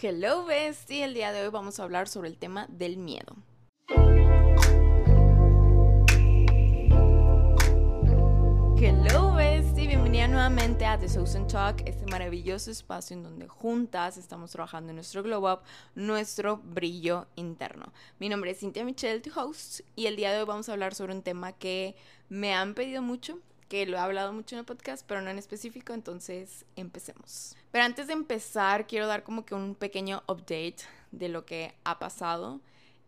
Hello Bestie, el día de hoy vamos a hablar sobre el tema del miedo. Hello Bestie, bienvenida nuevamente a The Southern Talk, este maravilloso espacio en donde juntas estamos trabajando en nuestro glow up, nuestro brillo interno. Mi nombre es Cynthia Michelle, tu host, y el día de hoy vamos a hablar sobre un tema que me han pedido mucho, que lo he hablado mucho en el podcast, pero no en específico, entonces empecemos. Pero antes de empezar, quiero dar como que un pequeño update de lo que ha pasado.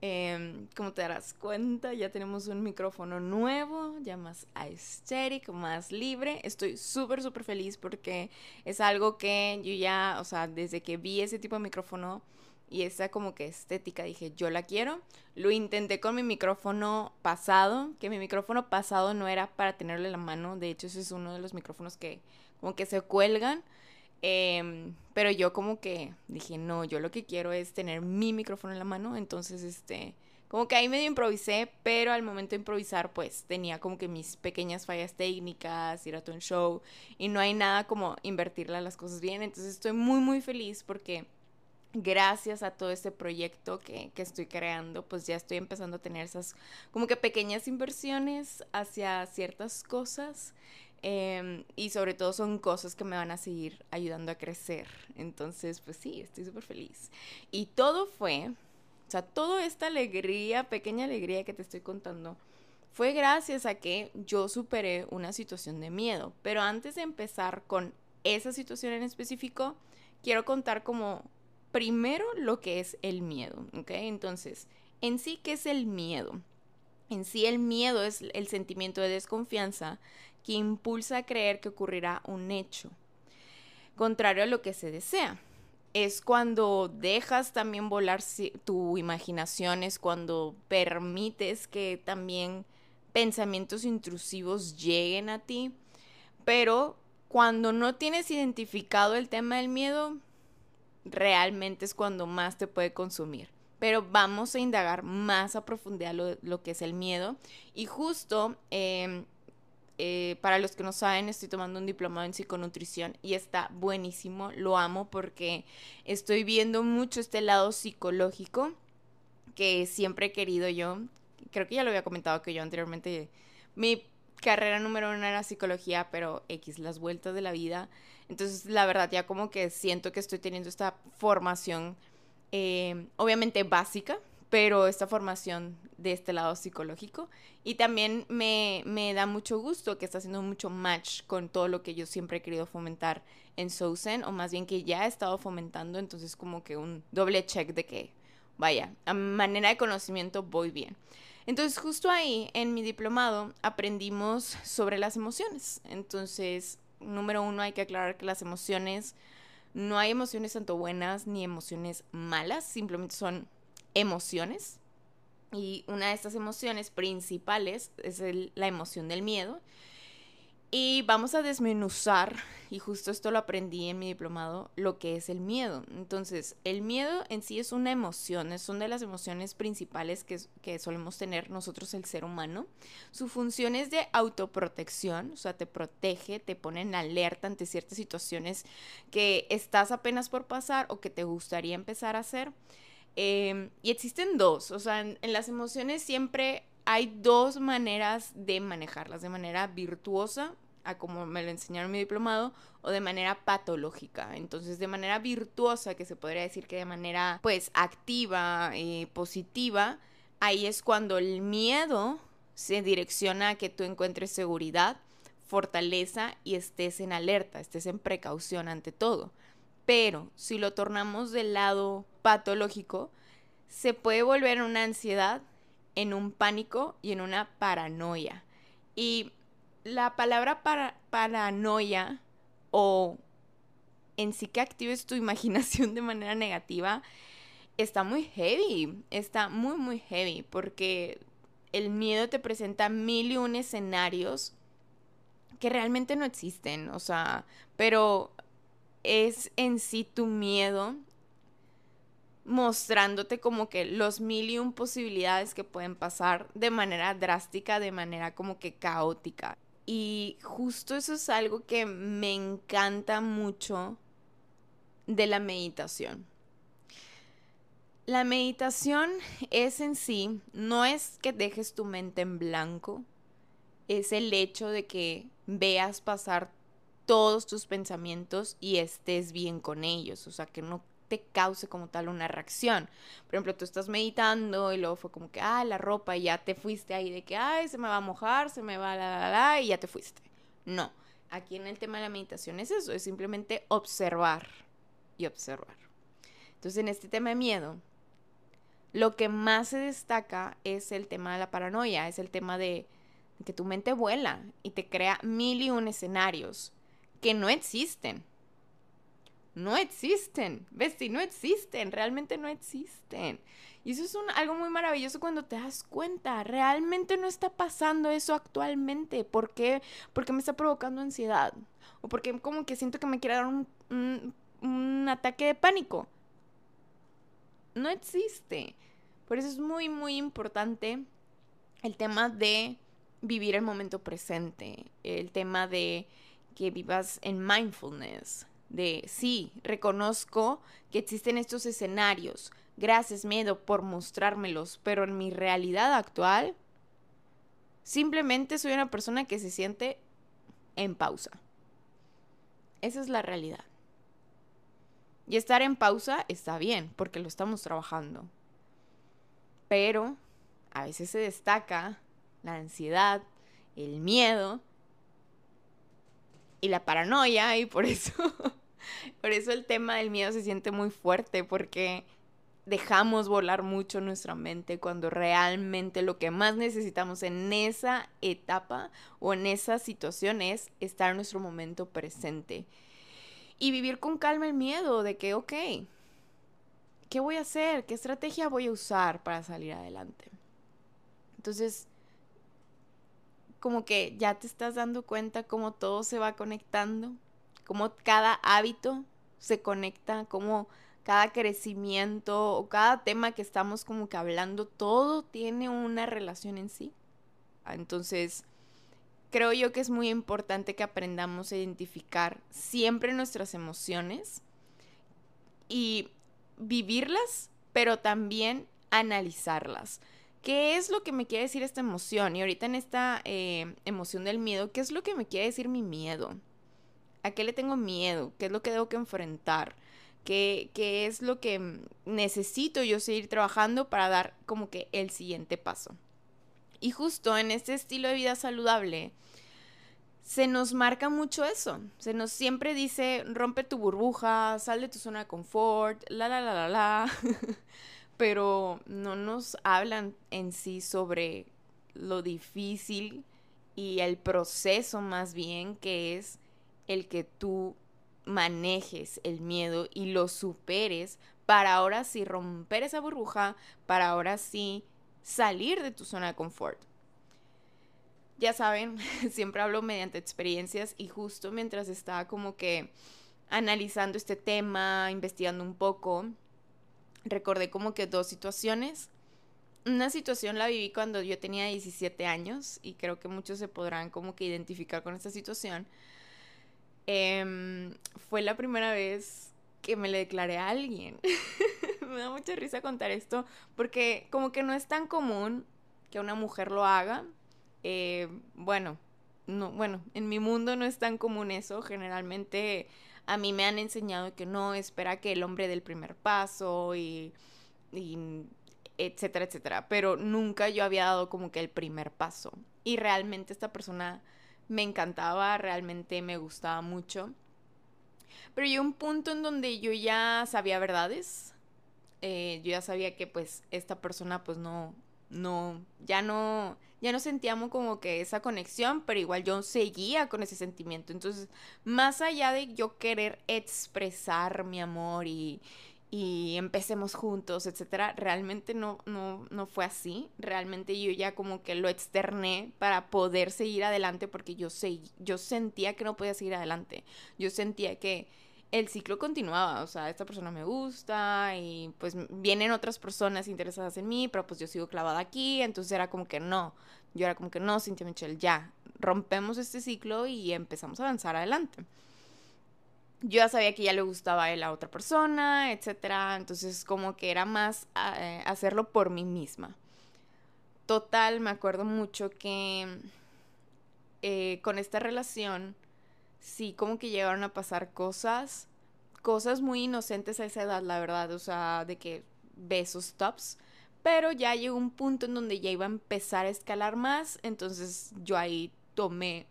Em, como te darás cuenta, ya tenemos un micrófono nuevo, ya más aesthetic, más libre. Estoy súper, súper feliz porque es algo que yo ya, o sea, desde que vi ese tipo de micrófono y esa como que estética, dije, yo la quiero. Lo intenté con mi micrófono pasado, que mi micrófono pasado no era para tenerle la mano, de hecho ese es uno de los micrófonos que como que se cuelgan. Em, pero yo como que dije, no, yo lo que quiero es tener mi micrófono en la mano. Entonces, este, como que ahí medio improvisé, pero al momento de improvisar, pues tenía como que mis pequeñas fallas técnicas, ir a un show, y no hay nada como invertirle las cosas bien. Entonces estoy muy, muy feliz porque gracias a todo este proyecto que, que, estoy creando, pues ya estoy empezando a tener esas como que pequeñas inversiones hacia ciertas cosas. Em, y sobre todo son cosas que me van a seguir ayudando a crecer. Entonces, pues sí, estoy súper feliz. Y todo fue, o sea, toda esta alegría, pequeña alegría que te estoy contando, fue gracias a que yo superé una situación de miedo. Pero antes de empezar con esa situación en específico, quiero contar como primero lo que es el miedo, ¿ok? Entonces, en sí, ¿qué es el miedo? En sí, el miedo es el sentimiento de desconfianza que impulsa a creer que ocurrirá un hecho, contrario a lo que se desea. Es cuando dejas también volar tu imaginación, es cuando permites que también pensamientos intrusivos lleguen a ti, pero cuando no tienes identificado el tema del miedo, realmente es cuando más te puede consumir. Pero vamos a indagar más a profundidad lo, que es el miedo. Y justo em, eh, para los que no saben, estoy tomando un diplomado en psiconutrición y está buenísimo, lo amo porque estoy viendo mucho este lado psicológico que siempre he querido yo. Creo que ya lo había comentado que yo anteriormente, mi carrera número uno era psicología, pero X, las vueltas de la vida. Entonces, la verdad, ya como que siento que estoy teniendo esta formación, eh, obviamente básica, pero esta formación de este lado psicológico. Y también me, da mucho gusto que está haciendo mucho match con todo lo que yo siempre he querido fomentar en Sousen, o más bien que ya he estado fomentando, entonces como que un doble check de que, vaya, a manera de conocimiento voy bien. Entonces justo ahí, en mi diplomado, aprendimos sobre las emociones. Entonces, número uno, hay que aclarar que las emociones, no hay emociones tanto buenas ni emociones malas, simplemente son emociones. Y una de estas emociones principales es la emoción del miedo. Y vamos a desmenuzar, y justo esto lo aprendí en mi diplomado, lo que es el miedo. Entonces, el miedo en sí es una emoción, es una de las emociones principales que, que solemos tener nosotros el ser humano. Su función es de autoprotección, o sea, te protege, te pone en alerta ante ciertas situaciones que estás apenas por pasar o que te gustaría empezar a hacer. Em, y existen dos, o sea, en, las emociones siempre hay dos maneras de manejarlas, de manera virtuosa, a como me lo enseñaron en mi diplomado, o de manera patológica. Entonces, de manera virtuosa, que se podría decir que de manera, pues, activa, y positiva, ahí es cuando el miedo se direcciona a que tú encuentres seguridad, fortaleza y estés en alerta, estés en precaución ante todo. Pero si lo tornamos del lado patológico, se puede volver una ansiedad, en un pánico y en una paranoia. Y la palabra para, paranoia o en sí que actives tu imaginación de manera negativa está muy heavy, está muy muy heavy porque el miedo te presenta mil y un escenarios que realmente no existen, o sea, pero es en sí tu miedo mostrándote como que los mil y un posibilidades que pueden pasar de manera drástica, de manera como que caótica. Y justo eso es algo que me encanta mucho de la meditación. La meditación es en sí, no es que dejes tu mente en blanco, es el hecho de que veas pasar todos tus pensamientos y estés bien con ellos, o sea, que no te cause como tal una reacción. Por ejemplo, tú estás meditando y luego fue como que, ah, la ropa y ya te fuiste ahí de que, ay, se me va a mojar, se me va la, la, la, y ya te fuiste. No, aquí en el tema de la meditación es eso, es simplemente observar y observar. Entonces, en este tema de miedo, lo que más se destaca es el tema de la paranoia, es el tema de que tu mente vuela y te crea mil y un escenarios que no existen no existen. ¿Ves? Si no existen, realmente no existen. Y eso es un, algo muy maravilloso cuando te das cuenta. Realmente no está pasando eso actualmente. ¿Por qué? Porque me está provocando ansiedad. O porque como que siento que me quiere dar un ataque de pánico. No existe. Por eso es muy, muy importante el tema de vivir el momento presente. El tema de que vivas en mindfulness de sí, reconozco que existen estos escenarios. Gracias, miedo, por mostrármelos, pero en mi realidad actual, simplemente soy una persona que se siente en pausa. Esa es la realidad. Y estar en pausa está bien, porque lo estamos trabajando. Pero a veces se destaca la ansiedad, el miedo y la paranoia, y por eso Por eso el tema del miedo se siente muy fuerte porque dejamos volar mucho nuestra mente cuando realmente lo que más necesitamos en esa etapa o en esa situación es estar en nuestro momento presente. Y vivir con calma el miedo de que, ok, ¿qué voy a hacer? ¿Qué estrategia voy a usar para salir adelante? Entonces, como que ya te estás dando cuenta cómo todo se va conectando cómo cada hábito se conecta, cómo cada crecimiento o cada tema que estamos como que hablando, todo tiene una relación en sí. Entonces, creo yo que es muy importante que aprendamos a identificar siempre nuestras emociones y vivirlas, pero también analizarlas. ¿Qué es lo que me quiere decir esta emoción? Y ahorita en esta eh, emoción del miedo, ¿qué es lo que me quiere decir mi miedo? ¿A qué le tengo miedo? ¿Qué es lo que tengo que enfrentar? ¿Qué, qué es lo que necesito yo seguir trabajando para dar como que el siguiente paso? Y justo en este estilo de vida saludable, se nos marca mucho eso. Se nos siempre dice, rompe tu burbuja, sal de tu zona de confort, la, la, la, la, la. Pero no nos hablan en sí sobre lo difícil y el proceso más bien que es el que tú manejes el miedo y lo superes para ahora sí romper esa burbuja, para ahora sí salir de tu zona de confort. Ya saben, siempre hablo mediante experiencias y justo mientras estaba como que analizando este tema, investigando un poco, recordé como que dos situaciones. Una situación la viví cuando yo tenía 17 años y creo que muchos se podrán como que identificar con esta situación Em, fue la primera vez que me le declaré a alguien. me da mucha risa contar esto porque como que no es tan común que una mujer lo haga. Eh, bueno, no, bueno, en mi mundo no es tan común eso. Generalmente a mí me han enseñado que no, espera que el hombre dé el primer paso y, y etcétera, etcétera. Pero nunca yo había dado como que el primer paso. Y realmente esta persona me encantaba, realmente me gustaba mucho. Pero llegó un punto en donde yo ya sabía verdades. Eh, yo ya sabía que pues esta persona pues no, no, ya no, ya no sentíamos como que esa conexión, pero igual yo seguía con ese sentimiento. Entonces, más allá de yo querer expresar mi amor y, y empecemos juntos, etcétera, realmente no, no, no fue así. Realmente yo ya como que lo externé para poder seguir adelante porque yo, sé, yo sentía que no podía seguir adelante. Yo sentía que el ciclo continuaba, o sea, esta persona me gusta y pues vienen otras personas interesadas en mí, pero pues yo sigo clavada aquí, entonces era como que no. Yo era como que no, Cintia Michelle, ya, rompemos este ciclo y empezamos a avanzar adelante. Yo ya sabía que ya le gustaba a él a otra persona, etcétera. Entonces, como que era más eh, hacerlo por mí misma. Total, me acuerdo mucho que eh, con esta relación, sí, como que llegaron a pasar cosas, cosas muy inocentes a esa edad, la verdad. O sea, de que besos tops. Pero ya llegó un punto en donde ya iba a empezar a escalar más. Entonces yo ahí tomé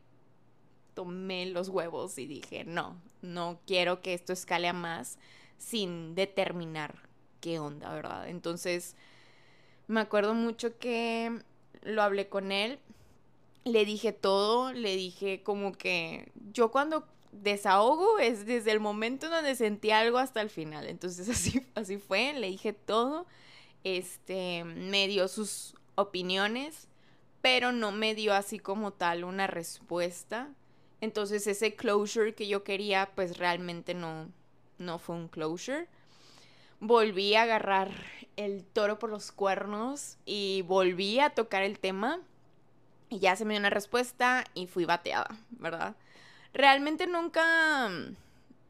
tomé los huevos y dije, no, no quiero que esto escale a más sin determinar qué onda, ¿verdad? Entonces, me acuerdo mucho que lo hablé con él, le dije todo, le dije como que yo cuando desahogo es desde el momento en donde sentí algo hasta el final. Entonces así, así fue, le dije todo, este, me dio sus opiniones, pero no me dio así como tal una respuesta. Entonces ese closure que yo quería, pues realmente no, no fue un closure. Volví a agarrar el toro por los cuernos y volví a tocar el tema. Y ya se me dio una respuesta y fui bateada, ¿verdad? Realmente nunca,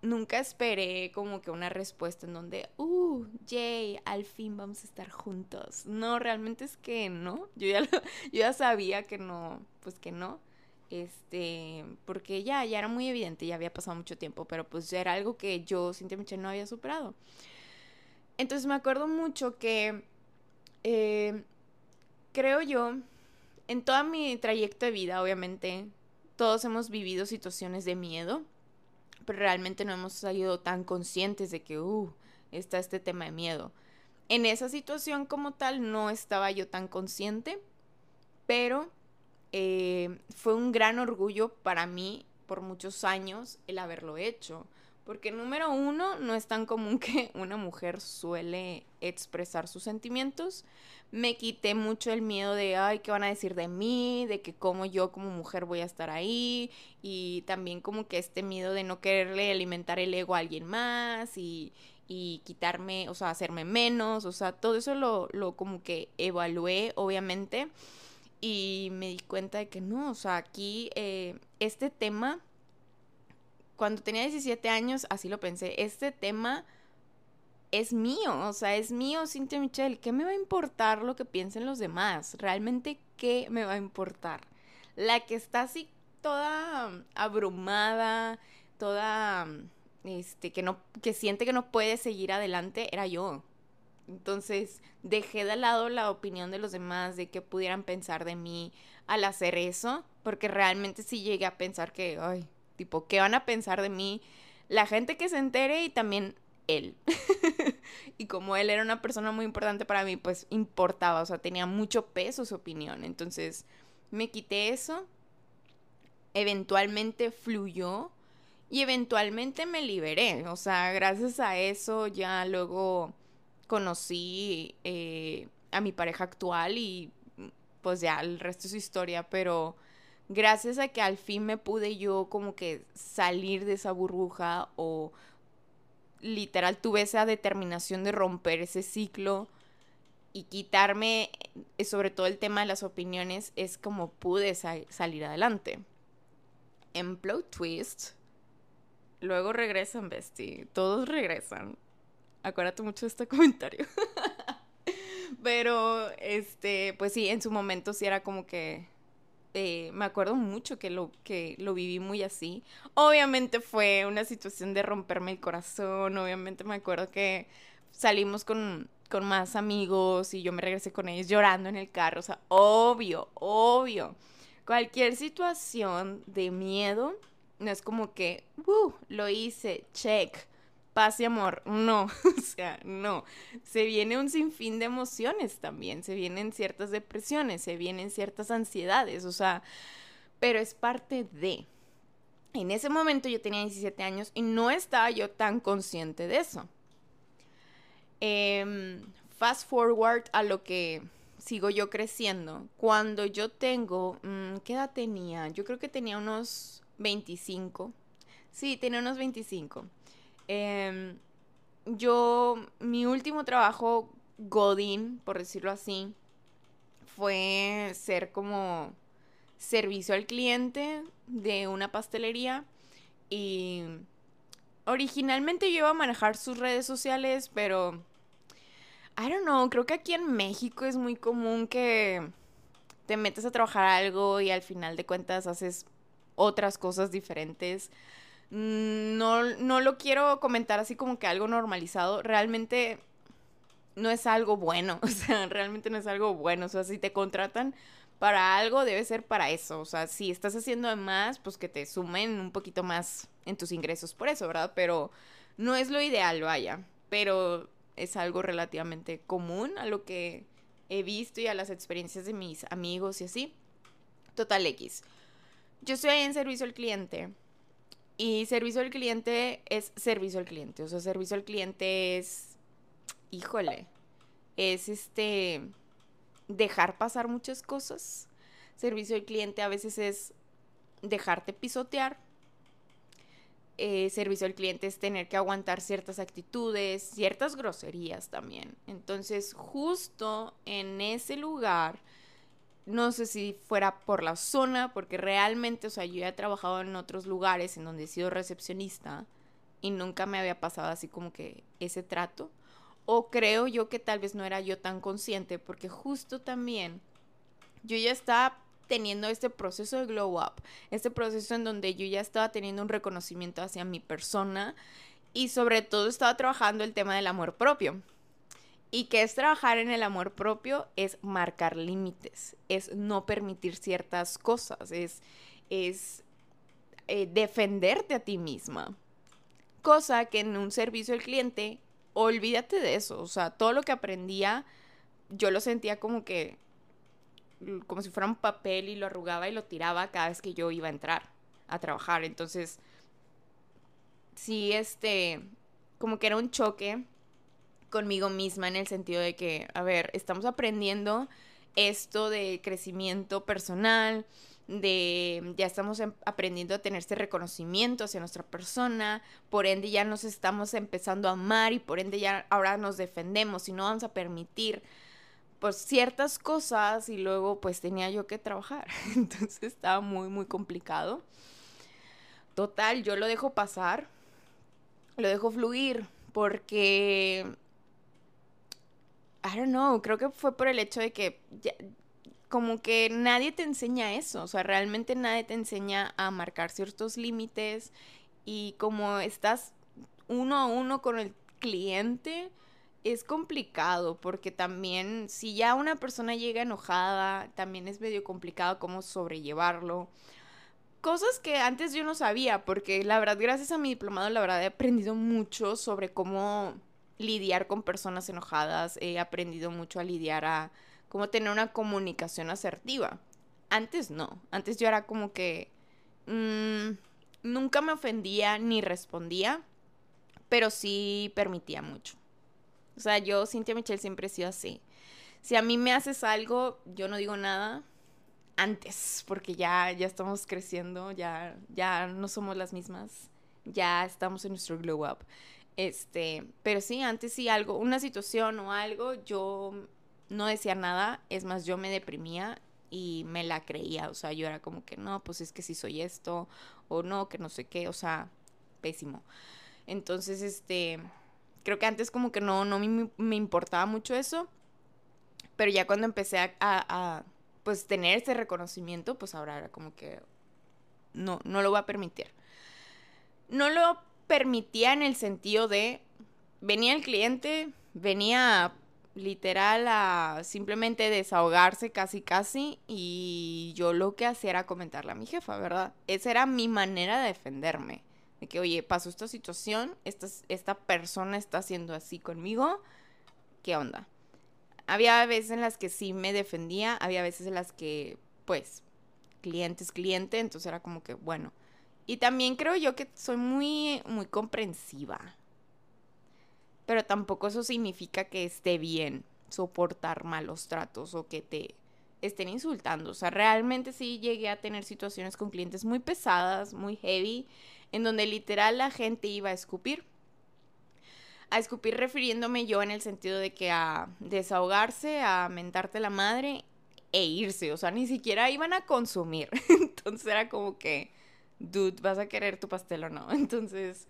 nunca esperé como que una respuesta en donde, uh, Jay, al fin vamos a estar juntos. No, realmente es que no. Yo ya, yo ya sabía que no, pues que no. Este, porque ya, ya era muy evidente, ya había pasado mucho tiempo, pero pues era algo que yo, Cintia Michelle, no había superado. Entonces me acuerdo mucho que, eh, creo yo, en toda mi trayecto de vida, obviamente, todos hemos vivido situaciones de miedo, pero realmente no hemos salido tan conscientes de que, uh, está este tema de miedo. En esa situación como tal no estaba yo tan consciente, pero eh, fue un gran orgullo para mí por muchos años el haberlo hecho. Porque número uno, no es tan común que una mujer suele expresar sus sentimientos. Me quité mucho el miedo de, ay, ¿qué van a decir de mí? De que cómo yo como mujer voy a estar ahí. Y también como que este miedo de no quererle alimentar el ego a alguien más y, y quitarme, o sea, hacerme menos. O sea, todo eso lo, lo como que evalué, obviamente. Y me di cuenta de que no, o sea, aquí eh, este tema, cuando tenía 17 años, así lo pensé, este tema es mío, o sea, es mío, Cintia Michelle, ¿qué me va a importar lo que piensen los demás? Realmente, ¿qué me va a importar? La que está así toda abrumada, toda, este, que no, que siente que no puede seguir adelante, era yo. Entonces dejé de lado la opinión de los demás, de qué pudieran pensar de mí al hacer eso, porque realmente sí llegué a pensar que, ay, tipo, ¿qué van a pensar de mí? La gente que se entere y también él. y como él era una persona muy importante para mí, pues importaba, o sea, tenía mucho peso su opinión. Entonces me quité eso, eventualmente fluyó y eventualmente me liberé. O sea, gracias a eso ya luego conocí eh, a mi pareja actual y pues ya el resto es su historia, pero gracias a que al fin me pude yo como que salir de esa burbuja o literal tuve esa determinación de romper ese ciclo y quitarme eh, sobre todo el tema de las opiniones es como pude salir adelante. En Plot Twist, luego regresan, Bestie, todos regresan acuérdate mucho de este comentario. Pero, este, pues sí, en su momento sí era como que eh, me acuerdo mucho que lo, que lo viví muy así. Obviamente fue una situación de romperme el corazón, obviamente me acuerdo que salimos con, con más amigos y yo me regresé con ellos llorando en el carro, o sea, obvio, obvio. Cualquier situación de miedo, no es como que, uh, lo hice, check paz y amor. No, o sea, no. Se viene un sinfín de emociones también, se vienen ciertas depresiones, se vienen ciertas ansiedades, o sea, pero es parte de... En ese momento yo tenía 17 años y no estaba yo tan consciente de eso. Em, fast forward a lo que sigo yo creciendo. Cuando yo tengo, mm, ¿qué edad tenía? Yo creo que tenía unos 25. Sí, tenía unos 25. Em, yo, mi último trabajo, Godín, por decirlo así, fue ser como servicio al cliente de una pastelería y originalmente yo iba a manejar sus redes sociales, pero I don't know, creo que aquí en México es muy común que te metes a trabajar algo y al final de cuentas haces otras cosas diferentes. Mm, no, no lo quiero comentar así como que algo normalizado. Realmente no es algo bueno. O sea, realmente no es algo bueno. O sea, si te contratan para algo, debe ser para eso. O sea, si estás haciendo más, pues que te sumen un poquito más en tus ingresos por eso, ¿verdad? Pero no es lo ideal, vaya. Pero es algo relativamente común a lo que he visto y a las experiencias de mis amigos y así. Total X. Yo estoy en servicio al cliente. Y servicio al cliente es servicio al cliente. O sea, servicio al cliente es. Híjole. Es este. Dejar pasar muchas cosas. Servicio al cliente a veces es dejarte pisotear. Eh, servicio al cliente es tener que aguantar ciertas actitudes, ciertas groserías también. Entonces, justo en ese lugar no sé si fuera por la zona, porque realmente, o sea, yo ya he trabajado en otros lugares en donde he sido recepcionista y nunca me había pasado así como que ese trato. O creo yo que tal vez no era yo tan consciente, porque justo también yo ya estaba teniendo este proceso de glow up, este proceso en donde yo ya estaba teniendo un reconocimiento hacia mi persona y sobre todo estaba trabajando el tema del amor propio. Y que es trabajar en el amor propio, es marcar límites, es no permitir ciertas cosas, es, es eh, defenderte a ti misma. Cosa que en un servicio al cliente, olvídate de eso. O sea, todo lo que aprendía, yo lo sentía como que, como si fuera un papel y lo arrugaba y lo tiraba cada vez que yo iba a entrar a trabajar. Entonces, sí, este, como que era un choque conmigo misma en el sentido de que, a ver, estamos aprendiendo esto de crecimiento personal, de ya estamos em, aprendiendo a tener este reconocimiento hacia nuestra persona, por ende ya nos estamos empezando a amar y por ende ya ahora nos defendemos y no vamos a permitir pues ciertas cosas y luego pues tenía yo que trabajar, entonces estaba muy muy complicado. Total, yo lo dejo pasar, lo dejo fluir porque I don't know, creo que fue por el hecho de que como que nadie te enseña eso, o sea, realmente nadie te enseña a marcar ciertos límites y como estás uno a uno con el cliente, es complicado porque también si ya una persona llega enojada, también es medio complicado cómo sobrellevarlo. Cosas que antes yo no sabía, porque la verdad, gracias a mi diplomado, la verdad he aprendido mucho sobre cómo lidiar con personas enojadas, he aprendido mucho a lidiar a cómo tener una comunicación asertiva. Antes no, antes yo era como que mm, nunca me ofendía ni respondía, pero sí permitía mucho. O sea, yo, Cintia Michelle, siempre he sido así. Si a mí me haces algo, yo no digo nada antes, porque ya, ya estamos creciendo, ya, ya no somos las mismas, ya estamos en nuestro glow up. Este, pero sí, antes sí algo, una situación o algo, yo no decía nada, es más, yo me deprimía y me la creía, o sea, yo era como que no, pues es que si soy esto, o no, que no sé qué, o sea, pésimo. Entonces, este, creo que antes como que no, no me, me importaba mucho eso, pero ya cuando empecé a, a, pues tener ese reconocimiento, pues ahora era como que no, no lo voy a permitir. No lo permitía en el sentido de, venía el cliente, venía literal a simplemente desahogarse casi casi y yo lo que hacía era comentarle a mi jefa, ¿verdad? Esa era mi manera de defenderme. De que, oye, pasó esta situación, esta, esta persona está haciendo así conmigo, ¿qué onda? Había veces en las que sí me defendía, había veces en las que, pues, cliente es cliente, entonces era como que, bueno, y también creo yo que soy muy, muy comprensiva. Pero tampoco eso significa que esté bien soportar malos tratos o que te estén insultando. O sea, realmente sí llegué a tener situaciones con clientes muy pesadas, muy heavy, en donde literal la gente iba a escupir. A escupir refiriéndome yo en el sentido de que a desahogarse, a mentarte la madre e irse. O sea, ni siquiera iban a consumir. Entonces era como que dude, ¿vas a querer tu pastel o no? Entonces,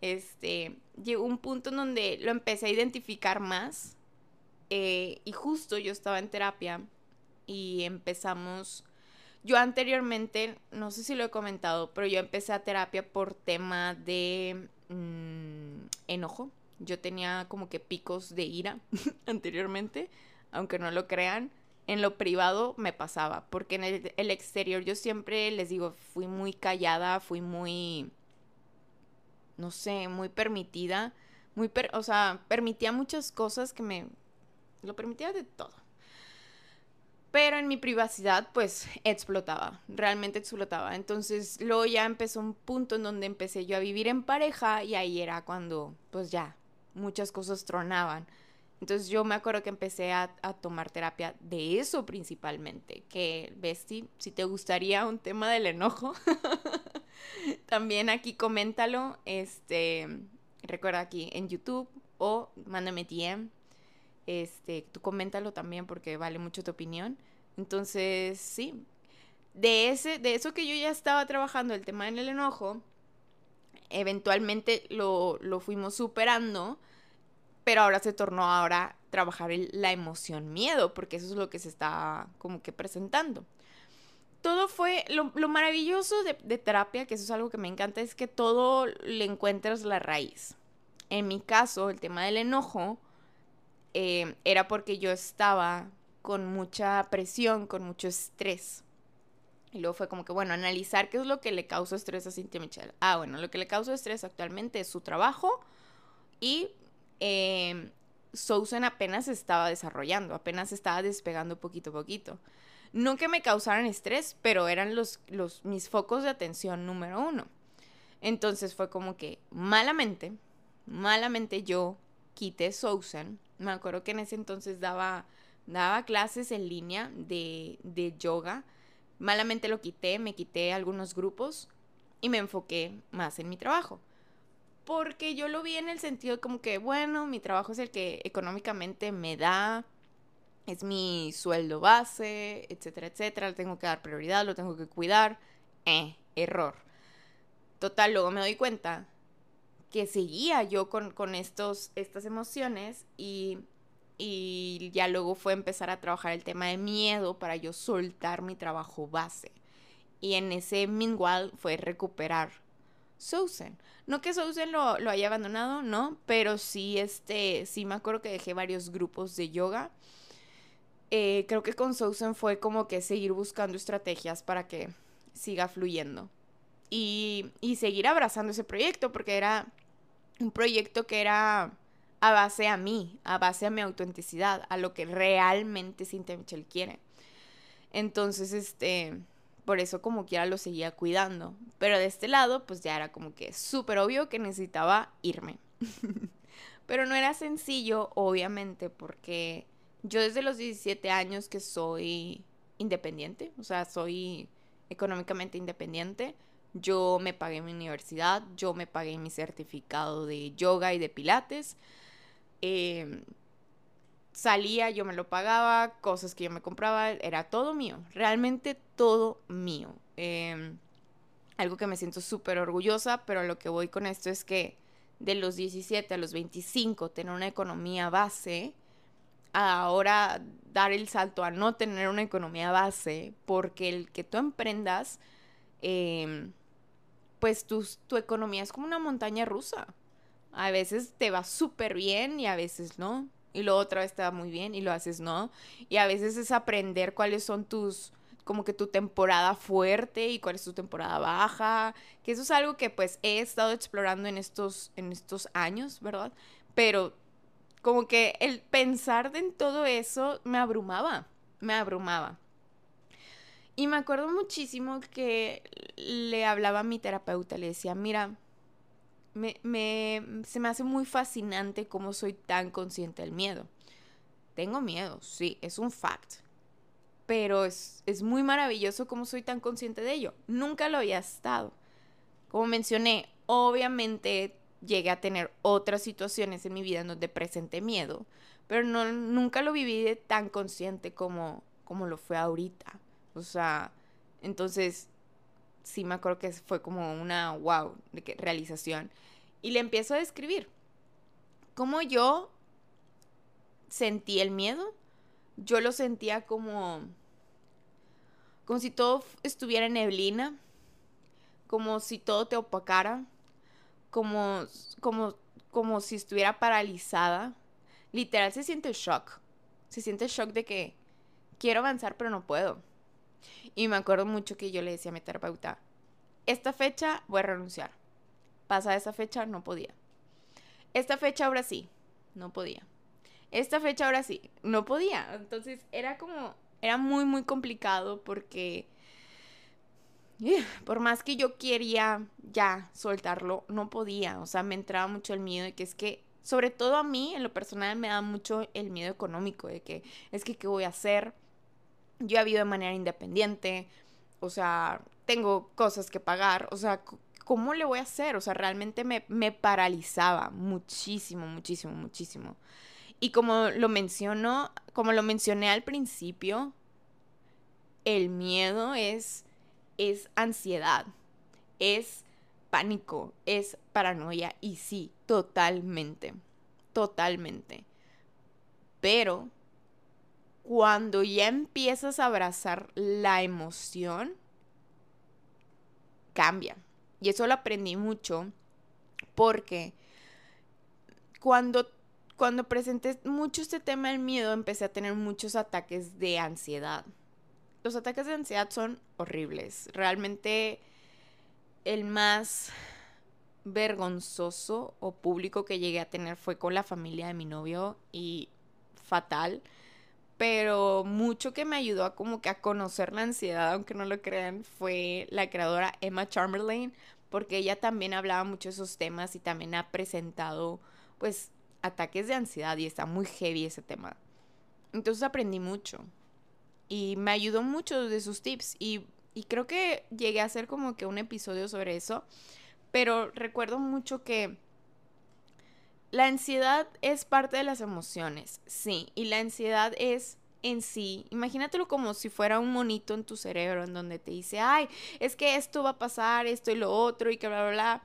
este, llegó un punto en donde lo empecé a identificar más. Eh, y justo yo estaba en terapia y empezamos. Yo anteriormente, no sé si lo he comentado, pero yo empecé a terapia por tema de mm, enojo. Yo tenía como que picos de ira anteriormente, aunque no lo crean. En lo privado me pasaba, porque en el, exterior yo siempre les digo, fui muy callada, fui muy, no sé, muy permitida, muy, o sea, permitía muchas cosas que me, lo permitía de todo. Pero en mi privacidad, pues explotaba, realmente explotaba. Entonces, luego ya empezó un punto en donde empecé yo a vivir en pareja y ahí era cuando, pues ya, muchas cosas tronaban. Entonces yo me acuerdo que empecé a, tomar terapia de eso principalmente, que Besti, si te gustaría un tema del enojo, también aquí coméntalo, este, recuerda aquí en YouTube o mándame DM, este, tú coméntalo también porque vale mucho tu opinión. Entonces, sí, de, ese, de eso que yo ya estaba trabajando, el tema del enojo, eventualmente lo, lo fuimos superando pero ahora se tornó ahora trabajar la emoción miedo, porque eso es lo que se está como que presentando. Todo fue, lo, maravilloso de, terapia, que eso es algo que me encanta, es que todo le encuentras la raíz. En mi caso, el tema del enojo eh, era porque yo estaba con mucha presión, con mucho estrés. Y luego fue como que, bueno, analizar qué es lo que le causa estrés a Cintia Michelle. Ah, bueno, lo que le causa estrés actualmente es su trabajo y eh, apenas estaba desarrollando, apenas estaba despegando poquito a poquito. No que me causaran estrés, pero eran los, mis focos de atención número uno. Entonces fue como que malamente, malamente yo quité Sousan. Me acuerdo que en ese entonces daba, daba clases en línea de, de yoga. Malamente lo quité, me quité algunos grupos y me enfoqué más en mi trabajo porque yo lo vi en el sentido como que, bueno, mi trabajo es el que económicamente me da, es mi sueldo base, etcétera, etcétera, le tengo que dar prioridad, lo tengo que cuidar. Eh, error. Total, luego me doy cuenta que seguía yo con, estos, estas emociones y, y ya luego fue empezar a trabajar el tema de miedo para yo soltar mi trabajo base. Y en ese meanwhile fue recuperar Sousen. No que Sousen lo, lo, haya abandonado, no, pero sí, este, sí me acuerdo que dejé varios grupos de yoga. Eh, creo que con Sousen fue como que seguir buscando estrategias para que siga fluyendo. Y, y seguir abrazando ese proyecto, porque era un proyecto que era a base a mí, a base a mi autenticidad, a lo que realmente Cintia Michelle quiere. Entonces, este, por eso como quiera lo seguía cuidando. Pero de este lado, pues ya era como que súper obvio que necesitaba irme. Pero no era sencillo, obviamente, porque yo desde los 17 años que soy independiente, o sea, soy económicamente independiente, yo me pagué mi universidad, yo me pagué mi certificado de yoga y de pilates. Eh, salía, yo me lo pagaba, cosas que yo me compraba, era todo mío, realmente todo mío. Em, algo que me siento súper orgullosa, pero lo que voy con esto es que de los 17 a los 25 tener una economía base, ahora dar el salto a no tener una economía base, porque el que tú emprendas, em, pues tu, tu economía es como una montaña rusa. A veces te va súper bien y a veces no y luego otra vez te va muy bien y lo haces no. Y a veces es aprender cuáles son tus, como que tu temporada fuerte y cuál es tu temporada baja, que eso es algo que pues he estado explorando en estos, en estos años, ¿verdad? Pero como que el pensar en todo eso me abrumaba, me abrumaba. Y me acuerdo muchísimo que le hablaba a mi terapeuta, le decía, mira, me, se me hace muy fascinante cómo soy tan consciente del miedo. Tengo miedo, sí, es un fact. Pero es, es muy maravilloso cómo soy tan consciente de ello. Nunca lo había estado. Como mencioné, obviamente llegué a tener otras situaciones en mi vida en donde presenté miedo, pero no, nunca lo viví tan consciente como, como lo fue ahorita. O sea, entonces sí me acuerdo que fue como una wow de que, realización. Y le empiezo a describir cómo yo sentí el miedo. Yo lo sentía como como si todo estuviera en neblina, como si todo te opacara, como, como, como si estuviera paralizada. Literal se siente shock. Se siente shock de que quiero avanzar pero no puedo. Y me acuerdo mucho que yo le decía a mi terapeuta, esta fecha voy a renunciar. Pasa esa fecha, no podía. Esta fecha ahora sí, no podía. Esta fecha ahora sí, no podía. Entonces era como, era muy, muy complicado porque eh, por más que yo quería ya soltarlo, no podía. O sea, me entraba mucho el miedo de que es que, sobre todo a mí, en lo personal, me da mucho el miedo económico de que es que, ¿qué voy a hacer? Yo he vivido de manera independiente, o sea, tengo cosas que pagar, o sea, ¿cómo le voy a hacer? O sea, realmente me, me paralizaba muchísimo, muchísimo, muchísimo. Y como lo menciono, como lo mencioné al principio, el miedo es, es ansiedad, es pánico, es paranoia y sí, totalmente, totalmente. Pero cuando ya empiezas a abrazar la emoción, cambia. Y eso lo aprendí mucho porque cuando cuando presenté mucho este tema del miedo, empecé a tener muchos ataques de ansiedad. Los ataques de ansiedad son horribles. Realmente el más vergonzoso o público que llegué a tener fue con la familia de mi novio y fatal. Pero mucho que me ayudó a como que a conocer la ansiedad, aunque no lo crean, fue la creadora Emma Chamberlain, porque ella también hablaba mucho de esos temas y también ha presentado pues ataques de ansiedad y está muy heavy ese tema. Entonces aprendí mucho y me ayudó mucho de sus tips y, y creo que llegué a hacer como que un episodio sobre eso, pero recuerdo mucho que la ansiedad es parte de las emociones, sí, y la ansiedad es en sí, imagínatelo como si fuera un monito en tu cerebro en donde te dice, ay, es que esto va a pasar, esto y lo otro y que bla, bla, bla.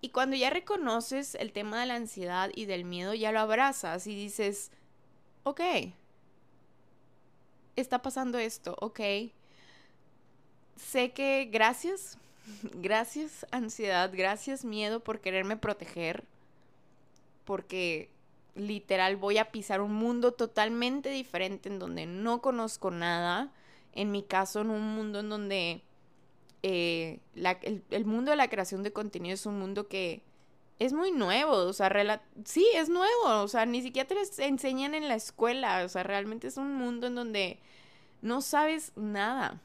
Y cuando ya reconoces el tema de la ansiedad y del miedo, ya lo abrazas y dices, ok, está pasando esto, ok. Sé que gracias, gracias ansiedad, gracias miedo por quererme proteger, porque literal voy a pisar un mundo totalmente diferente en donde no conozco nada. En mi caso, en un mundo en donde eh, el, mundo de la creación de contenido es un mundo que es muy nuevo, o sea, sí, es nuevo, o sea, ni siquiera te lo enseñan en la escuela, o sea, realmente es un mundo en donde no sabes nada.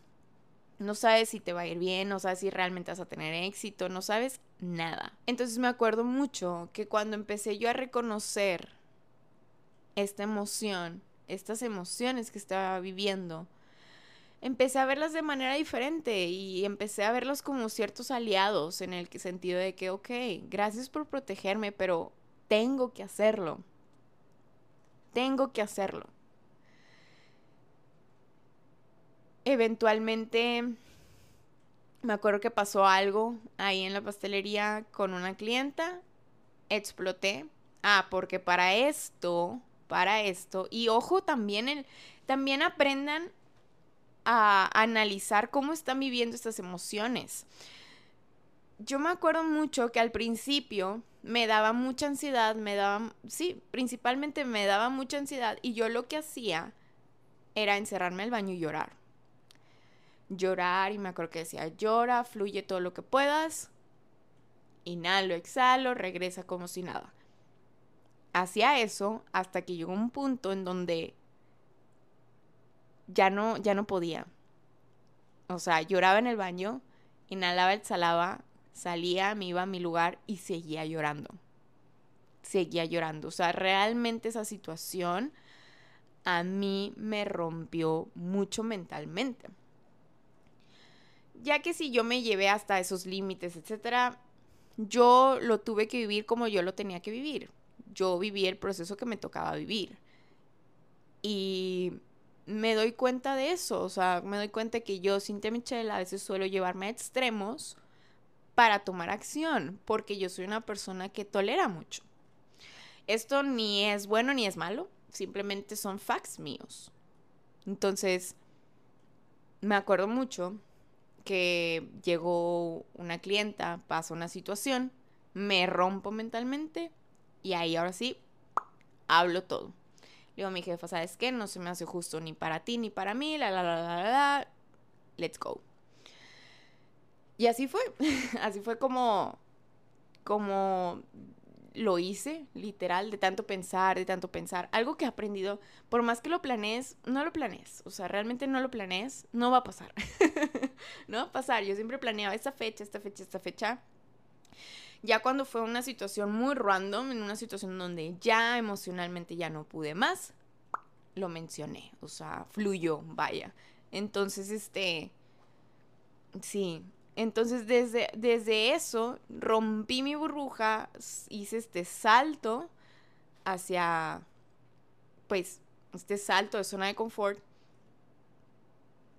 No sabes si te va a ir bien, no sabes si realmente vas a tener éxito, no sabes nada. Entonces me acuerdo mucho que cuando empecé yo a reconocer esta emoción, estas emociones que estaba viviendo, empecé a verlas de manera diferente y empecé a verlos como ciertos aliados en el sentido de que, ok, gracias por protegerme, pero tengo que hacerlo. Tengo que hacerlo. Eventualmente me acuerdo que pasó algo ahí en la pastelería con una clienta, exploté. Ah, porque para esto, para esto, y ojo también, el, también aprendan a analizar cómo están viviendo estas emociones. Yo me acuerdo mucho que al principio me daba mucha ansiedad, me daba, sí, principalmente me daba mucha ansiedad y yo lo que hacía era encerrarme al baño y llorar. Llorar y me acuerdo que decía, llora, fluye todo lo que puedas, inhalo, exhalo, regresa como si nada. Hacía eso hasta que llegó un punto en donde ya no, ya no podía. O sea, lloraba en el baño, inhalaba, exhalaba, salía, me iba a mi lugar y seguía llorando. Seguía llorando. O sea, realmente esa situación a mí me rompió mucho mentalmente. Ya que si yo me llevé hasta esos límites, etcétera, yo lo tuve que vivir como yo lo tenía que vivir. Yo viví el proceso que me tocaba vivir. Y me doy cuenta de eso, o sea, me doy cuenta que yo, Cintia Michelle, a veces suelo llevarme a extremos para tomar acción, porque yo soy una persona que tolera mucho. Esto ni es bueno ni es malo, simplemente son facts míos. Entonces, me acuerdo mucho que llegó una clienta, pasó una situación, me rompo mentalmente y ahí ahora sí hablo todo. Le digo a mi jefa, ¿sabes qué? No se me hace justo ni para ti ni para mí, la la la la la, la. let's go. Y así fue, así fue como como lo hice, literal, de tanto pensar, de tanto pensar. Algo que he aprendido, por más que lo planees, no lo planees. O sea, realmente no lo planees, no va a pasar. no va a pasar. Yo siempre planeaba esta fecha, esta fecha, esta fecha. Ya cuando fue una situación muy random, en una situación donde ya emocionalmente ya no pude más, lo mencioné. O sea, fluyó, vaya. Entonces, este... Sí, entonces desde, desde eso rompí mi burbuja, hice este salto hacia, pues, este salto de zona de confort.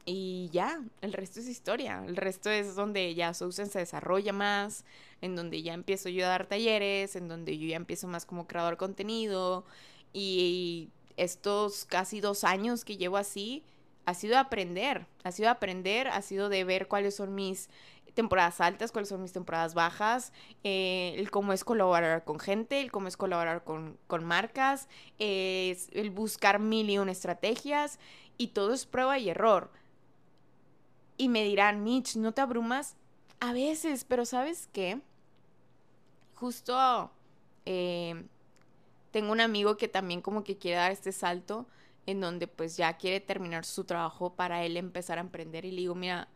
Y ya, el resto es historia. El resto es donde ya Sousen se desarrolla más, en donde ya empiezo yo a dar talleres, en donde yo ya empiezo más como creador de contenido. Y estos casi dos años que llevo así, ha sido aprender, ha sido aprender, ha sido de ver cuáles son mis temporadas altas, cuáles son mis temporadas bajas, eh, el cómo es colaborar con gente, el cómo es colaborar con, marcas, el buscar mil y una estrategias y todo es prueba y error. Y me dirán, Mitch, ¿no te abrumas? A veces, pero ¿sabes qué? Justo eh, tengo un amigo que también como que quiere dar este salto en donde pues ya quiere terminar su trabajo para él empezar a emprender y le digo, mira,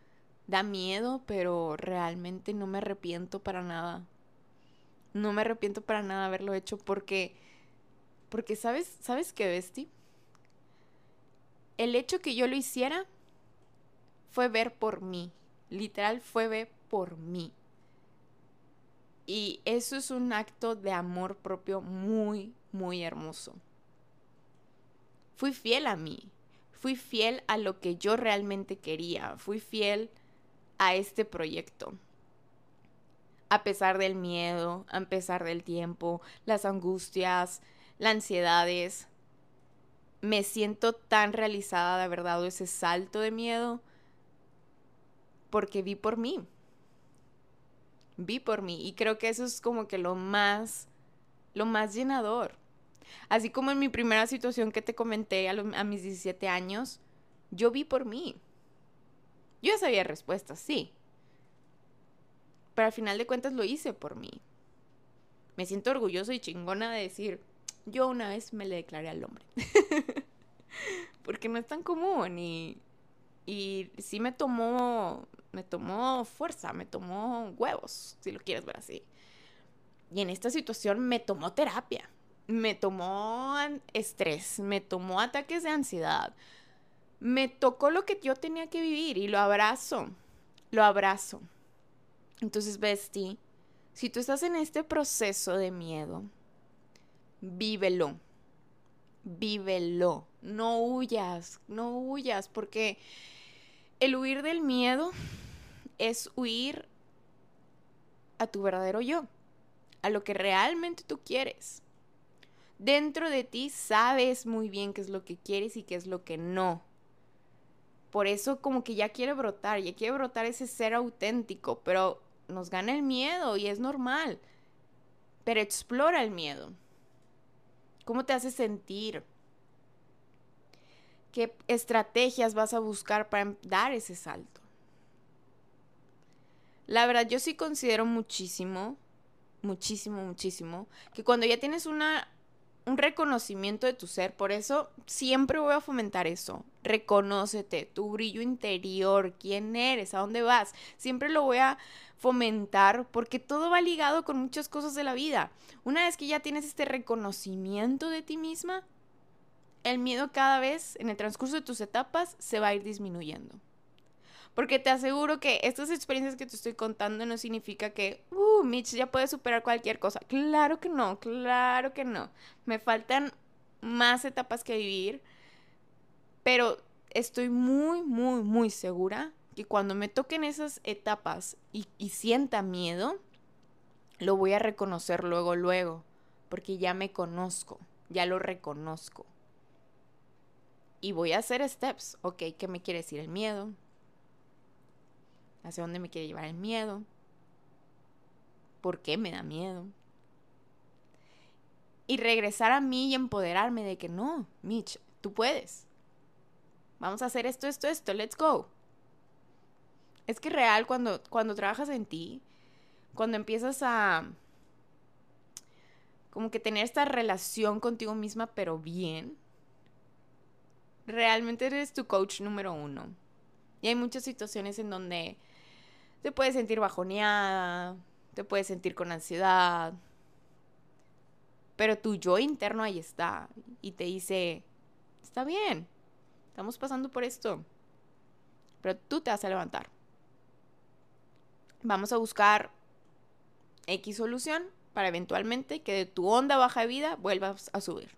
da miedo, pero realmente no me arrepiento para nada. No me arrepiento para nada haberlo hecho porque, porque sabes, ¿sabes qué, Besti? El hecho que yo lo hiciera fue ver por mí. Literal fue ver por mí. Y eso es un acto de amor propio muy, muy hermoso. Fui fiel a mí. Fui fiel a lo que yo realmente quería. Fui fiel a este proyecto. A pesar del miedo, a pesar del tiempo, las angustias, las ansiedades, me siento tan realizada de verdad dado ese salto de miedo porque vi por mí. Vi por mí y creo que eso es como que lo más lo más llenador. Así como en mi primera situación que te comenté a, mis 17 años, yo vi por mí. Yo ya sabía respuestas, sí. Pero al final de cuentas lo hice por mí. Me siento orgulloso y chingona de decir, yo una vez me le declaré al hombre. Porque no es tan común y, y sí me tomó, me tomó fuerza, me tomó huevos, si lo quieres ver así. Y en esta situación me tomó terapia, me tomó estrés, me tomó ataques de ansiedad, me tocó lo que yo tenía que vivir y lo abrazo, lo abrazo. Entonces, Besti, si tú estás en este proceso de miedo, vívelo, vívelo, no huyas, no huyas, porque el huir del miedo es huir a tu verdadero yo, a lo que realmente tú quieres. Dentro de ti sabes muy bien qué es lo que quieres y qué es lo que no por eso como que ya quiere brotar, ya quiere brotar ese ser auténtico, pero nos gana el miedo y es normal. Pero explora el miedo. ¿Cómo te hace sentir? ¿Qué estrategias vas a buscar para dar ese salto? La verdad, yo sí considero muchísimo, muchísimo, muchísimo, que cuando ya tienes una un reconocimiento de tu ser. Por eso siempre voy a fomentar eso. Reconócete, tu brillo interior, quién eres, a dónde vas. Siempre lo voy a fomentar porque todo va ligado con muchas cosas de la vida. Una vez que ya tienes este reconocimiento de ti misma, el miedo cada vez en el transcurso de tus etapas se va a ir disminuyendo. Porque te aseguro que estas experiencias que te estoy contando no significa que, uh, Mitch ya puede superar cualquier cosa. Claro que no, claro que no. Me faltan más etapas que vivir, pero estoy muy, muy, muy segura que cuando me toquen esas etapas y, y sienta miedo, lo voy a reconocer luego, luego, porque ya me conozco, ya lo reconozco. Y voy a hacer steps, ok, ¿qué me quiere decir el miedo? ¿Hacia dónde me quiere llevar el miedo? ¿Por qué me da miedo? Y regresar a mí y empoderarme de que no, Mitch, tú puedes. Vamos a hacer esto, esto, esto, let's go. Es que real cuando, cuando trabajas en ti, cuando empiezas a como que tener esta relación contigo misma, pero bien, realmente eres tu coach número uno. Y hay muchas situaciones en donde te puedes sentir bajoneada, te puedes sentir con ansiedad, pero tu yo interno ahí está y te dice, está bien, estamos pasando por esto, pero tú te vas a levantar. Vamos a buscar X solución para eventualmente que de tu onda baja de vida vuelvas a subir.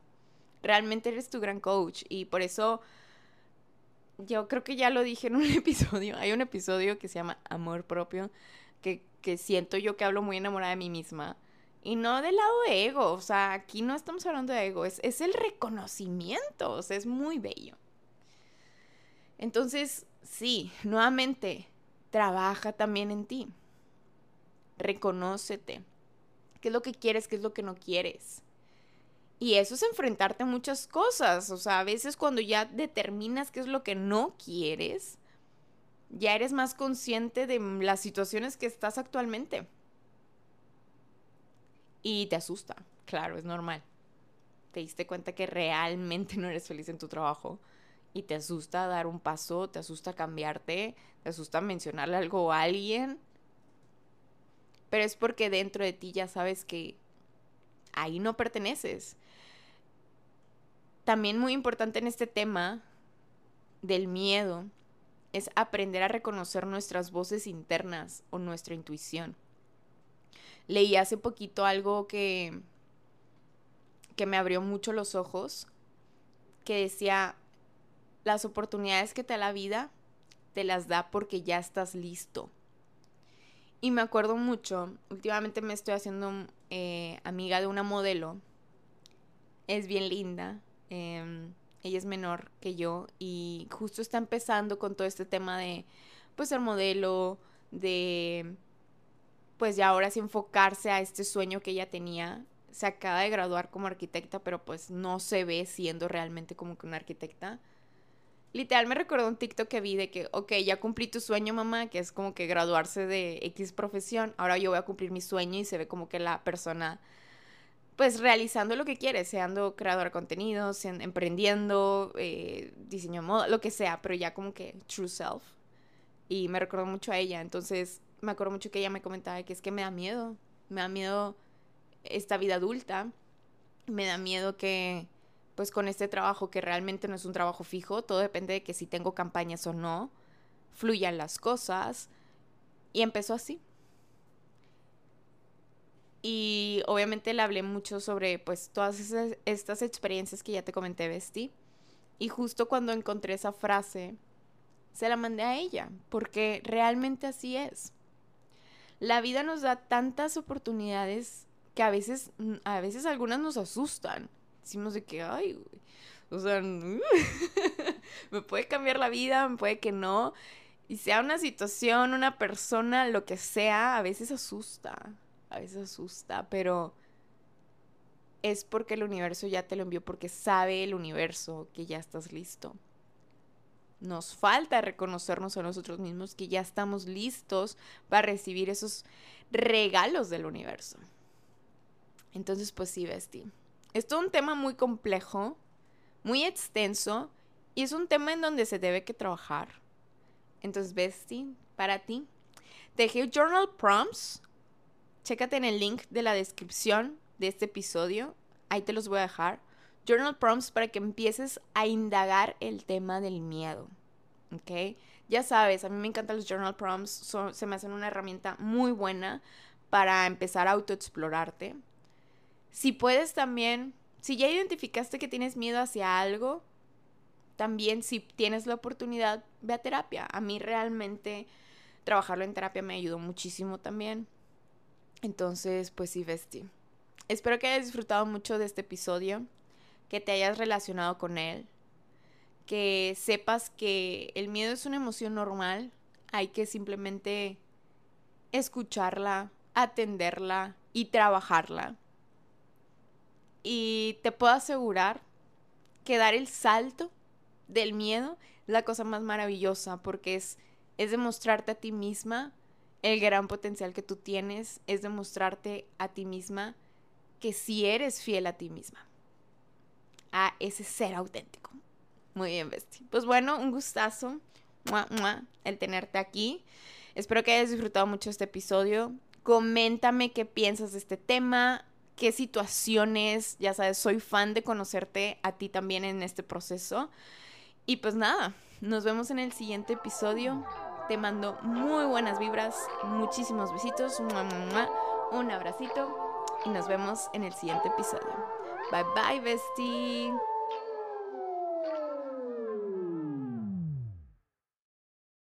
Realmente eres tu gran coach y por eso yo creo que ya lo dije en un episodio. Hay un episodio que se llama Amor propio que, que siento yo que hablo muy enamorada de mí misma. Y no del lado de ego, o sea, aquí no estamos hablando de ego, es, es el reconocimiento, o sea, es muy bello. Entonces, sí, nuevamente, trabaja también en ti. Reconócete. ¿Qué es lo que quieres? ¿Qué es lo que no quieres? Y eso es enfrentarte a muchas cosas. O sea, a veces cuando ya determinas qué es lo que no quieres, ya eres más consciente de las situaciones que estás actualmente. Y te asusta. Claro, es normal. Te diste cuenta que realmente no eres feliz en tu trabajo. Y te asusta dar un paso, te asusta cambiarte, te asusta mencionarle algo a alguien pero es porque dentro de ti ya sabes que ahí no perteneces. También muy importante en este tema del miedo es aprender a reconocer nuestras voces internas o nuestra intuición. Leí hace poquito algo que, que me abrió mucho los ojos, que decía, las oportunidades que te da la vida, te las da porque ya estás listo. Y me acuerdo mucho, últimamente me estoy haciendo eh, amiga de una modelo. Es bien linda. Em, ella es menor que yo y justo está empezando con todo este tema de, pues, ser modelo, de, pues, ya ahora sí enfocarse a este sueño que ella tenía. Se acaba de graduar como arquitecta, pero pues no se ve siendo realmente como que una arquitecta literal me recordó un TikTok que vi de que, ok, ya cumplí tu sueño, mamá, que es como que graduarse de X profesión, ahora yo voy a cumplir mi sueño y se ve como que la persona, pues realizando lo que quiere, seando creador de contenido, sean, emprendiendo, eh, diseño moda, lo que sea, pero ya como que true self. Y me recordó mucho a ella, entonces me acuerdo mucho que ella me comentaba que es que me da miedo, me da miedo esta vida adulta, me da miedo que pues con este trabajo que realmente no es un trabajo fijo, todo depende de que si tengo campañas o no, fluyan las cosas. Y empezó así. Y obviamente le hablé mucho sobre pues todas estas experiencias que ya te comenté, Besti. Y justo cuando encontré esa frase, se la mandé a ella, porque realmente así es. La vida nos da tantas oportunidades que a veces, a veces algunas nos asustan decimos de que, ay, o sea, me puede cambiar la vida, me puede que no. Y sea una situación, una persona, lo que sea, a veces asusta, a veces asusta, pero es porque el universo ya te lo envió, porque sabe el universo que ya estás listo. Nos falta reconocernos a nosotros mismos que ya estamos listos para recibir esos regalos del universo. Entonces, pues sí, Besti. Es un tema muy complejo, muy extenso, y es un tema en donde se debe que trabajar. Entonces, Bestie, para ti, dejé journal prompts. Chécate en el link de la descripción de este episodio. Ahí te los voy a dejar. Journal prompts para que empieces a indagar el tema del miedo. ¿Ok? Ya sabes, a mí me encantan los journal prompts. se me hacen una herramienta muy buena para empezar a autoexplorarte. Si puedes también, si ya identificaste que tienes miedo hacia algo, también si tienes la oportunidad, ve a terapia. A mí realmente trabajarlo en terapia me ayudó muchísimo también. Entonces, pues sí, Vesti. Espero que hayas disfrutado mucho de este episodio, que te hayas relacionado con él, que sepas que el miedo es una emoción normal, hay que simplemente escucharla, atenderla y trabajarla. Y te puedo asegurar que dar el salto del miedo es la cosa más maravillosa porque es, es demostrarte a ti misma el gran potencial que tú tienes, es demostrarte a ti misma que si eres fiel a ti misma, a ese ser auténtico. Muy bien, Besti. Pues bueno, un gustazo el tenerte aquí. Espero que hayas disfrutado mucho este episodio. Coméntame qué piensas de este tema, qué situaciones, ya sabes, soy fan de conocerte a ti también en este proceso. Y pues nada, nos vemos en el siguiente episodio. Te mando muy buenas vibras, muchísimos besitos, un abracito y nos vemos en el siguiente episodio. Bye bye, bestie.